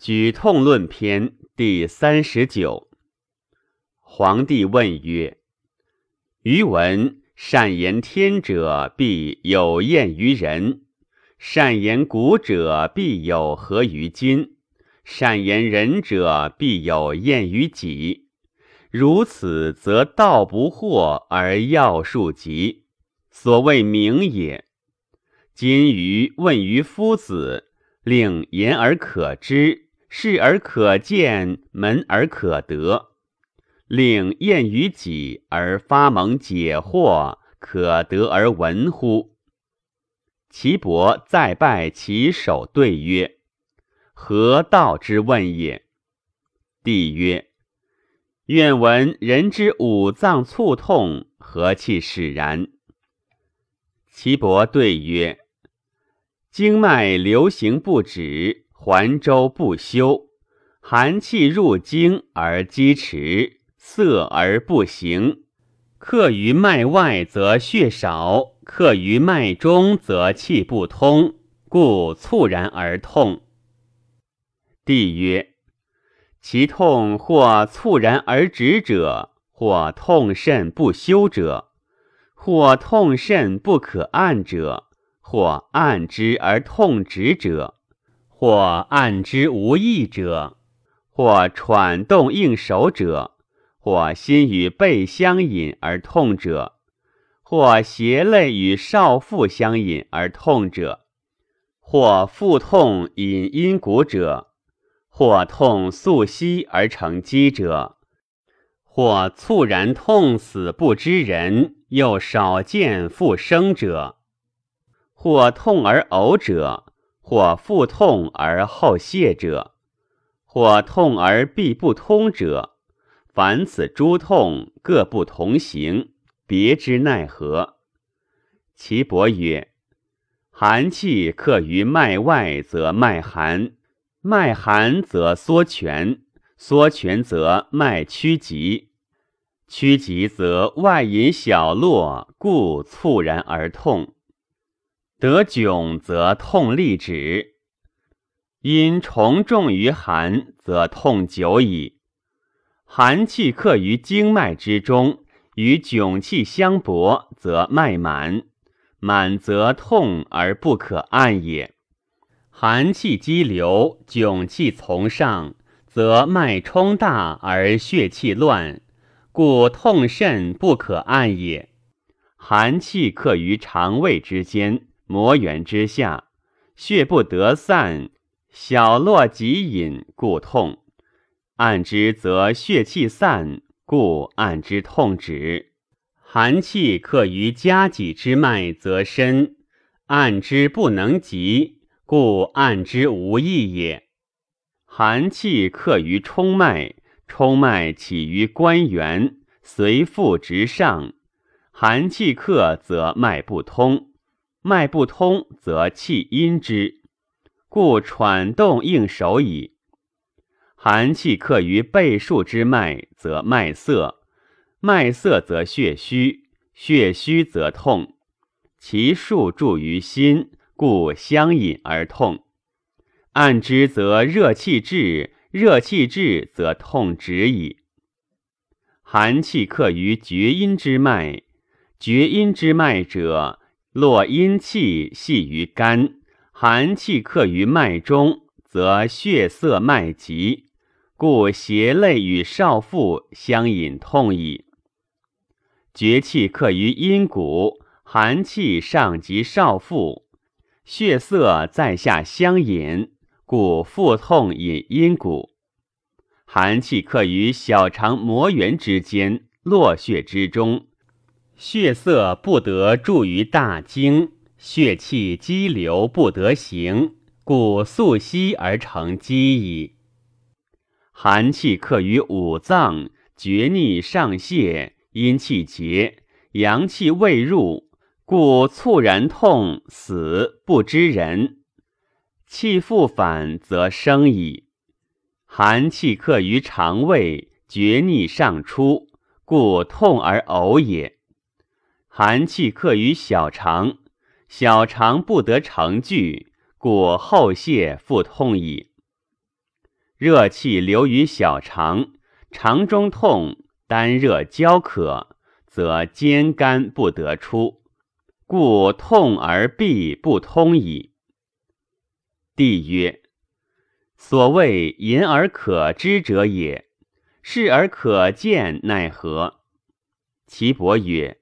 举痛论篇第三十九。皇帝问曰：“余闻善言天者，必有厌于人；善言古者，必有合于今；善言人者，必有厌于己。如此，则道不惑而要数极，所谓名也。今余问于夫子，令言而可知。”视而可见，门而可得，令厌于己而发蒙解惑，可得而闻乎？岐伯再拜其手，对曰：“何道之问也？”帝曰：“愿闻人之五脏促痛，何气使然？”岐伯对曰：“经脉流行不止。”环周不休，寒气入经而积迟，涩而不行。克于脉外则血少，克于脉中则气不通，故猝然而痛。帝曰：其痛或猝然而止者，或痛甚不休者，或痛甚不可按者，或按之而痛止者。或按之无益者，或喘动应手者，或心与背相引而痛者，或胁肋与少腹相引而痛者，或腹痛引阴骨者，或痛素息而成积者，或猝然痛死不知人，又少见复生者，或痛而呕者。或腹痛而后泻者，或痛而必不通者，凡此诸痛各不同形，别之奈何？岐伯曰：寒气克于脉外，则脉寒；脉寒则缩拳，缩拳则脉屈急，屈急则外引小络，故猝然而痛。得窘则痛立止，因重重于寒，则痛久矣。寒气克于经脉之中，与窘气相搏，则脉满，满则痛而不可按也。寒气激流，窘气从上，则脉冲大而血气乱，故痛甚不可按也。寒气克于肠胃之间。摩原之下，血不得散，小络急引，故痛；按之则血气散，故按之痛止。寒气克于夹脊之脉，则深；按之不能及，故按之无益也。寒气克于冲脉，冲脉起于关元，随腹直上，寒气克则脉不通。脉不通，则气阴之，故喘动应手矣。寒气克于背数之脉，则脉涩；脉涩则血虚，血虚则痛。其数注于心，故相引而痛。按之则热气至，热气至则痛止矣。寒气克于厥阴之脉，厥阴之脉者。络阴气系于肝，寒气克于脉中，则血色脉急，故胁肋与少腹相引痛矣。厥气克于阴谷，寒气上及少腹，血色在下相引，故腹痛引阴谷。寒气克于小肠膜原之间，络血之中。血色不得注于大经，血气激流不得行，故素息而成积矣。寒气克于五脏，厥逆上泄，阴气结，阳气未入，故猝然痛死不知人。气复反则生矣。寒气克于肠胃，厥逆上出，故痛而呕也。寒气克于小肠，小肠不得成聚，故后泻腹痛矣。热气流于小肠，肠中痛，丹热交渴，则兼肝不得出，故痛而闭不通矣。帝曰：所谓言而可知者也，视而可见奈何？岐伯曰：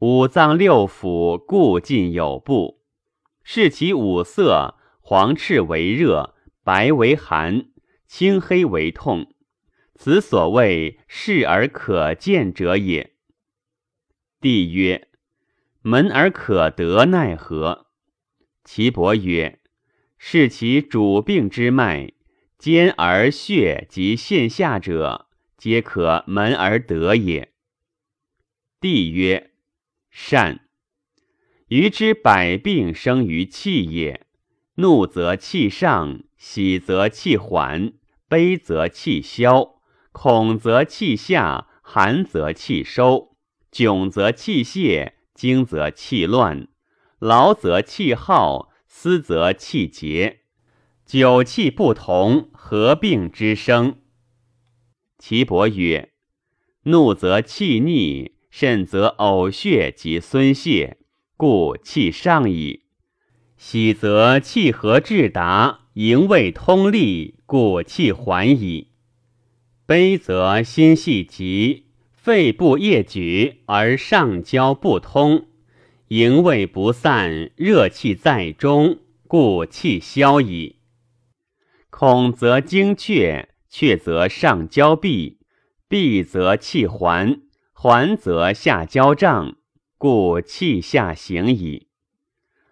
五脏六腑固尽有部，视其五色，黄赤为热，白为寒。青黑为痛，此所谓视而可见者也。帝曰：门而可得奈何？岐伯曰：视其主病之脉，坚而血及线下者，皆可门而得也。帝曰：善。余之百病生于气也，怒则气上，喜则气缓。悲则气消，恐则气下，寒则气收，窘则气泄，惊则气乱，劳则气耗，思则气结。九气不同，合并之生。岐伯曰：怒则气逆，甚则呕血及孙泄，故气上矣；喜则气和至达，营卫通利。故气缓矣。悲则心系急，肺部液举而上焦不通，营卫不散，热气在中，故气消矣。恐则惊却，却则上焦闭，闭则气缓，缓则下焦胀，故气下行矣。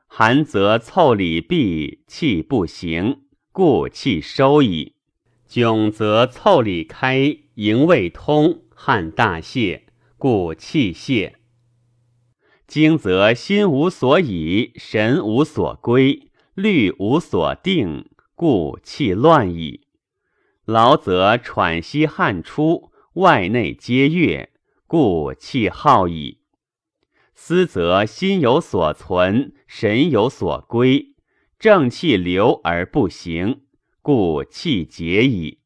寒则凑里闭，气不行。故气收矣，窘则凑里开，营未通，汗大泄，故气泄。惊则心无所以，神无所归，虑无所定，故气乱矣。劳则喘息汗出，外内皆悦，故气耗矣。思则心有所存，神有所归。正气流而不行，故气结矣。